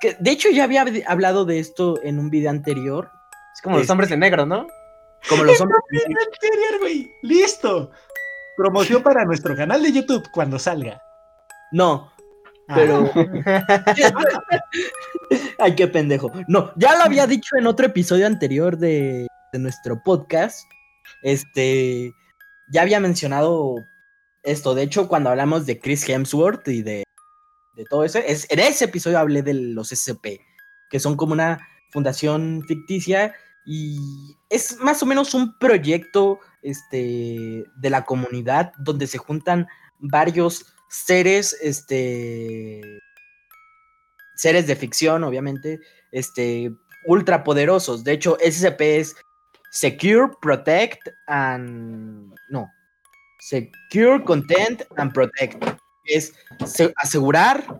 que de hecho ya había hablado de esto en un video anterior, Es como los Este- hombres de negro, ¿no? como los hombres Anterior, güey. Listo. Promoción para nuestro canal de YouTube cuando salga. No, pero Ay, qué pendejo. No, ya lo había dicho en otro episodio anterior de, de nuestro podcast. Este, ya había mencionado esto. De hecho, cuando hablamos de Chris Hemsworth y de, de todo eso, es, en ese episodio hablé de los SCP, que son como una fundación ficticia y es más o menos un proyecto este, de la comunidad donde se juntan varios seres, este, seres de ficción, obviamente, este, ultra poderosos. De hecho, SCP es Secure, Protect and... No. Secure, Content and Protect. Es se- asegurar,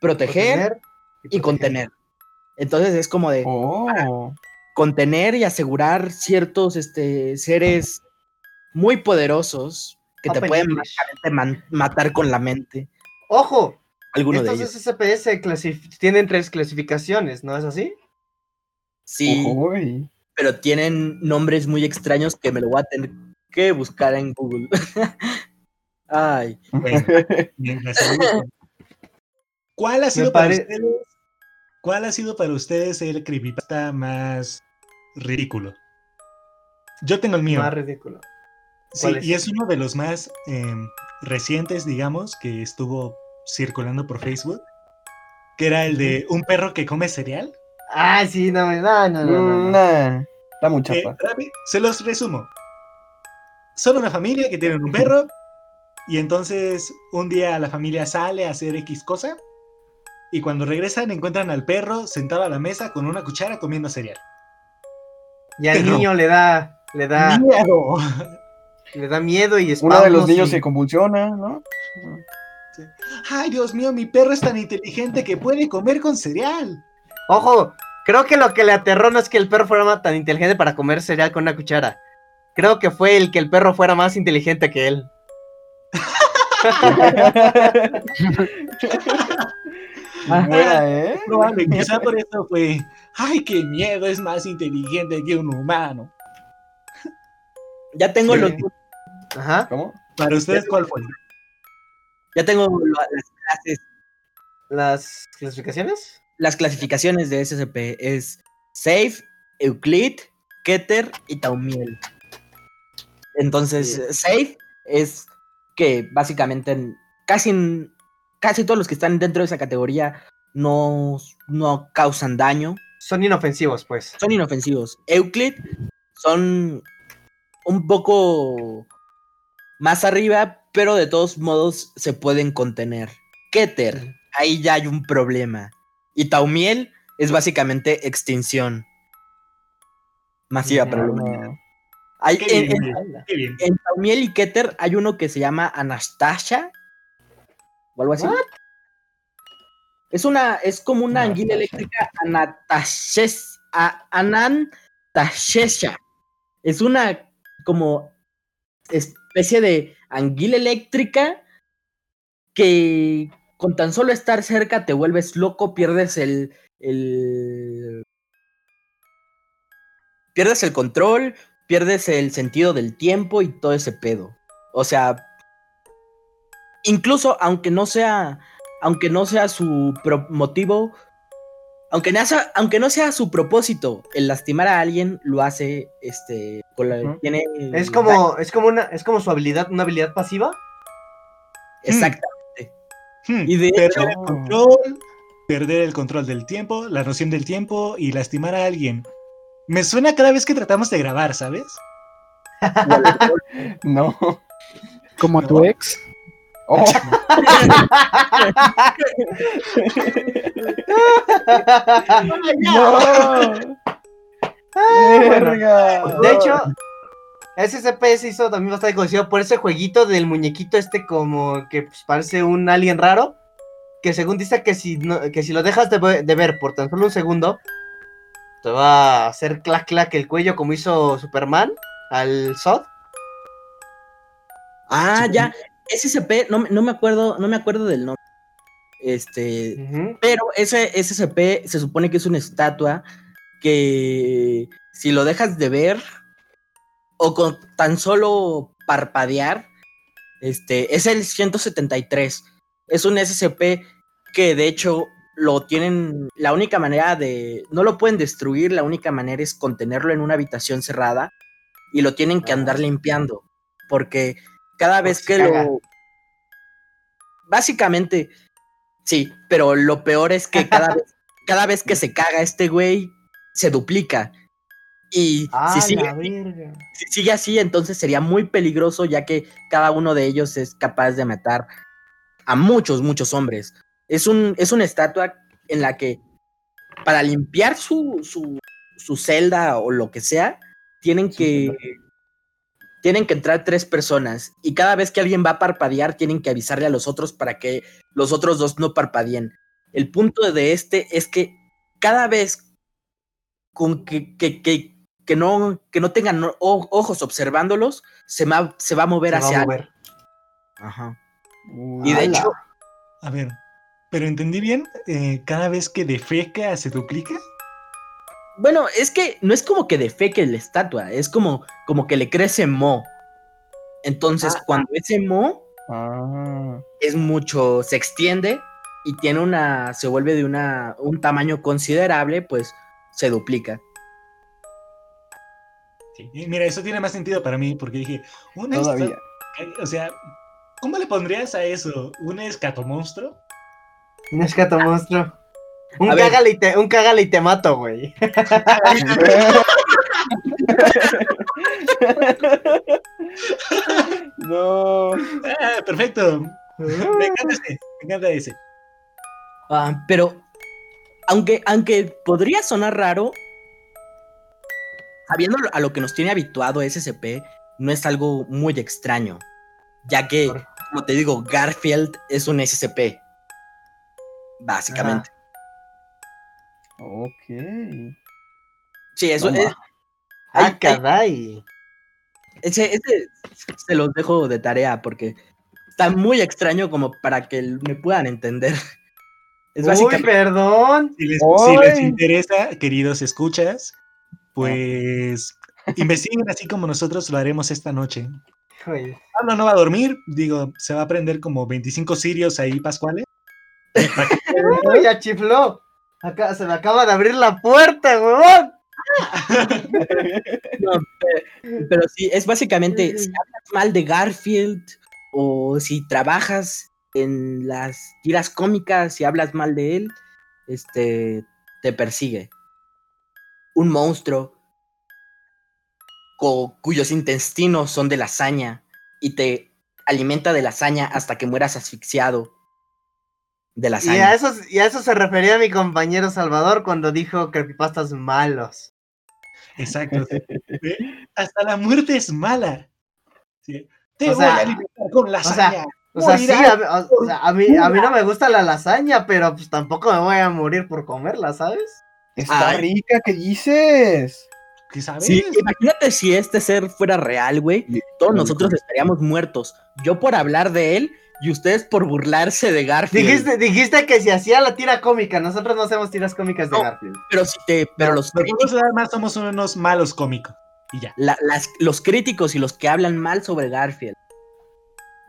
proteger y contener. Entonces es como de Oh. contener y asegurar ciertos este, seres muy poderosos que te pueden matar con la mente. Ojo, Alguno de estos ellos. SCP se clasif- tienen tres clasificaciones, ¿no es así? Sí, Uy. pero tienen nombres muy extraños que me lo voy a tener que buscar en Google. Ay. ¿Cuál ha sido para ustedes? ¿Cuál ha sido para ustedes el creepypasta más ridículo? Yo tengo el mío. Más ridículo. Sí, y es uno de los más em, recientes, digamos, que estuvo circulando por Facebook, que era el de un perro que come cereal. Ah, sí, no, no, no, no. no, no. Mm, está muy Eh, se los resumo. Son una familia que tienen un perro y entonces un día la familia sale a hacer X cosa y cuando regresan encuentran al perro sentado a la mesa con una cuchara comiendo cereal. Y al Pero- niño le da, le da, ¡Miedo! Le da miedo y Uno de los niños y- se convulsiona, ¿no? ¡Ay, Dios mío, mi perro es tan inteligente que puede comer con cereal! Ojo, creo que lo que le aterró no es que el perro fuera tan inteligente para comer cereal con una cuchara. Creo que fue el que el perro fuera más inteligente que él. Buena, ¿eh? Probable, quizá por eso fue, ¡ay, qué miedo! Es más inteligente que un humano. ya tengo Sí. los, Ajá. ¿Cómo? ¿Para ustedes cuál fue? ya tengo las clases, ¿Las clasificaciones? las clasificaciones de SCP. Es Safe, Euclid, Keter y Taumiel. Entonces. Safe es que básicamente en- casi, en- casi todos los que están dentro de esa categoría no, no causan daño. Son inofensivos, pues. son inofensivos. Euclid son un poco más arriba, pero de todos modos se pueden contener. Keter, ahí ya hay un problema. Y Taumiel es básicamente extinción masiva para la humanidad. No. Hay- en, en- Taumiel y Keter hay uno que se llama Anastasia o algo así. What? Es una, es como una anguila Anastasia. eléctrica anatashes, a- anantashesha. Es una como especie de anguila eléctrica que con tan solo estar cerca te vuelves loco, pierdes el, el pierdes el control, pierdes el sentido del tiempo y todo ese pedo. O sea, incluso aunque no sea, aunque no sea su motivo, aunque no, sea, aunque no sea su propósito el lastimar a alguien, lo hace, este, con la- tiene... Es como, es como una, es como su habilidad, una habilidad pasiva. Exacto. Hmm, Y de perder hecho- el control, perder el control del tiempo, la noción del tiempo y lastimar a alguien. Me suena cada vez que tratamos de grabar, ¿sabes? No. Como No. tu ex. Oh, no. Verga. De hecho, SCP se hizo también bastante conocido por ese jueguito del muñequito este como que pues, parece un alien raro. Que según dice que si, no- que si lo dejas de, de ver por tan solo un segundo, te va a hacer clac clac el cuello como hizo Superman al Sod. Ah, Sí. ya. SCP, no, me- no me acuerdo, no me acuerdo del nombre. Este, pero ese SCP se supone que es una estatua que si lo dejas de ver o con tan solo parpadear, este, es el 173. Es un SCP que de hecho lo tienen, la única manera de, no lo pueden destruir, la única manera es contenerlo en una habitación cerrada y lo tienen que andar Ah. limpiando, porque cada vez que caga. lo... Básicamente, sí, pero lo peor es que cada vez, cada vez que se caga este güey, se duplica. Y Ah, si sigue la verga. si sigue así, entonces sería muy peligroso, ya que cada uno de ellos es capaz de matar a muchos, muchos hombres. Es, un, es una estatua en la que para limpiar su, su, su celda o lo que sea, tienen que, tienen que entrar tres personas y cada vez que alguien va a parpadear, tienen que avisarle a los otros para que los otros dos no parpadeen. El punto de este es que cada vez con que, que, que, que no, que no tengan ojos observándolos, se, ma- se va a mover Se va a hacia mover. Ajá. Uy, Y de hecho, A ver, pero entendí bien, eh, cada vez que defeca se duplica. Bueno, es que no es como que defeque la estatua, es como, como que le crece mo. Entonces, Ah. cuando ese mo ah. es mucho, se extiende y tiene una, se vuelve de una, un tamaño considerable, pues se duplica. Sí, mira, eso tiene más sentido para mí porque dije, una Todavía. esta- o sea, ¿cómo le pondrías a eso? ¿Un escatomonstruo? Un escato monstruo. Un cágale, y te, un cágale y te mato, güey. no. Ah, perfecto. Me encanta ese, me encanta ese. Ah, pero, aunque, aunque podría sonar raro, sabiendo a lo que nos tiene habituado SCP, no es algo muy extraño, ya que, como te digo, Garfield es un SCP, básicamente. Ok. Sí, eso Toma. es, Ah, Ay, ay. caray. ese, ese se los dejo de tarea porque está muy extraño como para que me puedan entender. Es Uy, básicamente... perdón. Si les, si les ¡Ay! interesa, queridos escuchas, pues investiguen así como nosotros lo haremos esta noche. Híjole. Pablo no va a dormir, digo, se va a prender como 25 sirios ahí, Pascuales. Uy, ya chifló. Acá se me acaba de abrir la puerta. No, pe- pero sí, es básicamente, si hablas mal de Garfield o si trabajas en las tiras cómicas, si hablas mal de él, este, te persigue. Un monstruo cuyos intestinos son de lasaña y te alimenta de lasaña hasta que mueras asfixiado de Y lasaña. a, eso, y a eso se refería mi compañero Salvador cuando dijo creepypastas malos. Exacto. Eh, Hasta la muerte es mala. Sí. Te O voy sea, a alimentar con lasaña. O sea, sí, a, mí- o- o sea, a mí, a mí no me gusta la lasaña, pero pues tampoco me voy a morir por comerla, ¿sabes? Está Ay. rica, ¿qué dices? ¿Qué sabes? Sí, imagínate si este ser fuera real, güey. Todos nosotros estaríamos muertos. Yo por hablar de él y ustedes por burlarse de Garfield. Dijiste, dijiste que si hacía la tira cómica, nosotros no hacemos tiras cómicas de No. Garfield. Pero si te, pero los Nosotros críticos, nada más somos unos malos cómicos. Y ya. la- las- los críticos y los que hablan mal sobre Garfield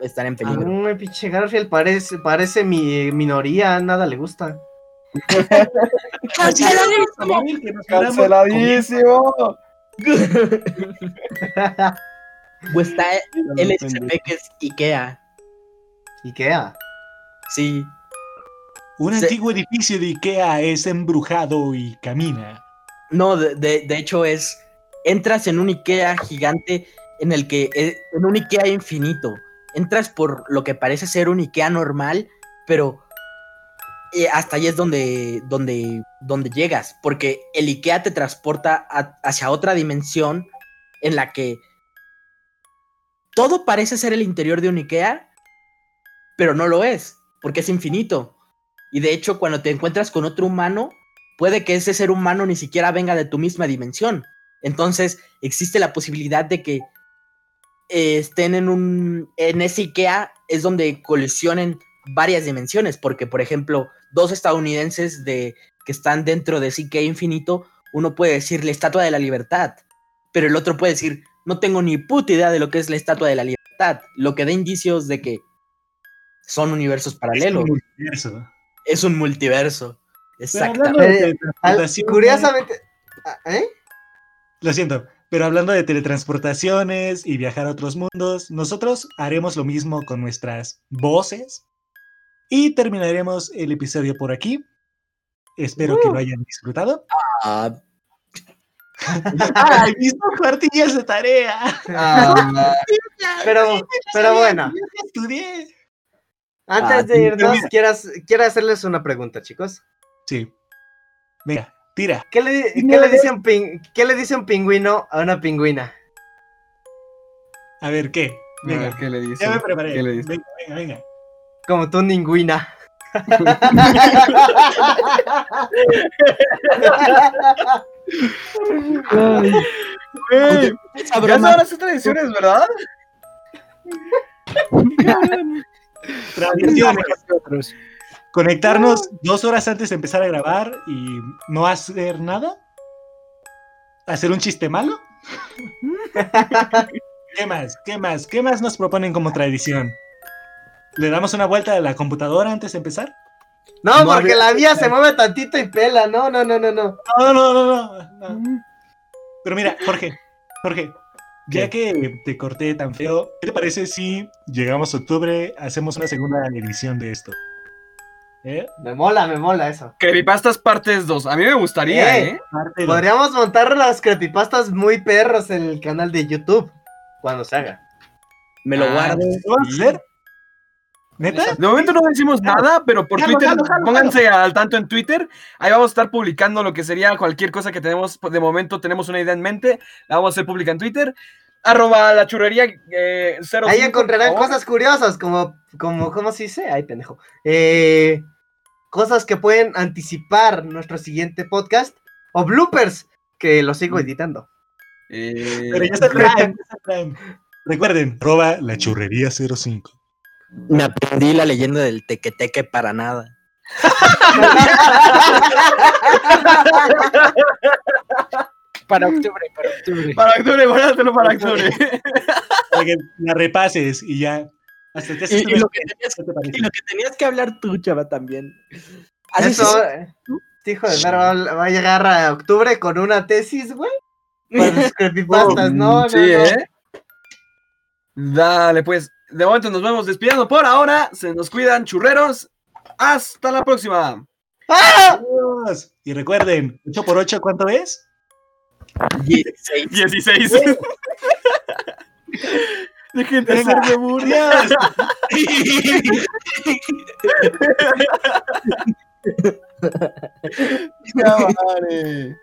están en peligro. Ay, pinche Garfield parece, parece mi minoría, nada le gusta. ¡Canceladísimo! ¡Canceladísimo! Pues está el SCP que es Ikea. Ikea. Sí. Un Se- antiguo edificio de Ikea es embrujado y camina. No, de, de- de hecho es. Entras en un Ikea gigante en el que. eh, En un Ikea infinito. Entras por lo que parece ser un Ikea normal, pero. eh, hasta ahí es donde, donde, donde llegas. Porque el Ikea te transporta a- hacia otra dimensión en la que todo parece ser el interior de un Ikea, pero no lo es, porque es infinito. Y de hecho, cuando te encuentras con otro humano, puede que ese ser humano ni siquiera venga de tu misma dimensión. Entonces, existe la posibilidad de que eh, estén en un. En ese IKEA es donde colisionen varias dimensiones, porque, por ejemplo, dos estadounidenses de, que están dentro de ese IKEA infinito, uno puede decir la estatua de la libertad, pero el otro puede decir, no tengo ni puta idea de lo que es la estatua de la libertad, lo que da indicios de que son universos paralelos. Es un multiverso. Es un multiverso. Exactamente. Eh, curiosamente. ¿Eh? Lo siento, pero hablando de teletransportaciones y viajar a otros mundos, nosotros haremos lo mismo con nuestras voces y terminaremos el episodio por aquí. Espero que lo hayan disfrutado. Ah, ¡Ay, mis dos cuartillas de tarea! Ah, pero, pero bueno, estudié. Antes Ah, de irnos, mira. quiero, hacerles una pregunta, chicos. Sí. Venga, tira. ¿Qué le, qué le dice un pin- ¿Qué le dice un pingüino a una pingüina? A ver, ¿qué? A ver, Venga, ¿qué le dice? ya me preparé. ¿Qué le dice? Venga, venga, venga. Como tú, ningüina. Esa ya saben las tradiciones, ¿verdad? Tradiciones. Nosotros. Conectarnos dos horas antes de empezar a grabar y no hacer nada. ¿Hacer un chiste malo? ¿Qué más? ¿Qué más? ¿Qué más nos proponen como tradición? ¿Le damos una vuelta a la computadora antes de empezar? No, No porque había- la mía se mueve tantito y pela. No, no, no, no, no. No, no, no, no. no. Pero mira, Jorge, Jorge, ya que te corté tan feo, ¿qué te parece si llegamos a octubre, hacemos una segunda edición de esto? ¿Eh? Me mola, me mola eso. Creepypastas partes 2. A mí me gustaría, Eh. ¿eh? Podríamos montar las creepypastas muy perros en el canal de YouTube. Cuando se haga. Me lo Ah, guardo. ¿Lo vas a hacer? ¿Neta? De momento no decimos nada, pero por Twitter, pónganse al tanto en Twitter. Ahí vamos a estar publicando lo que sería cualquier cosa que tenemos. De momento tenemos una idea en mente. La vamos a hacer pública en Twitter. Arroba la churrería eh, 05, Ahí encontrarán cosas curiosas, como, como, ¿cómo se dice? Ay, pendejo. Eh, cosas que pueden anticipar nuestro siguiente podcast. O bloopers, que lo sigo editando. Eh, Pero ya está el Prime, ya está el Prime. Recuerden, arroba la churrería 05. Me aprendí la leyenda del tequeteque para nada. Para octubre, para octubre. Para octubre, guárdatelo para octubre. Para que la repases y ya. Hasta te Y, lo que tenías, ¿Qué te parece? y lo que tenías que hablar tú, chava, también. Así Eso, es. hijo de perra va, va a llegar a octubre con una tesis, güey. Para sus creepypastas, no, no, sí, no. ¿eh? Dale, pues. De momento nos vemos despidiendo por ahora. Se nos cuidan, churreros. Hasta la próxima. ¡Ah! Adiós. Y recuerden, 8 por 8 ¿cuánto es? 16. 16. Dejen de Venga. hacerme burla. Ya, vale.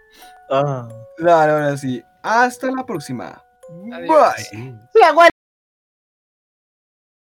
Ah. Dale, ahora sí. Hasta la próxima. Adiós. Bye.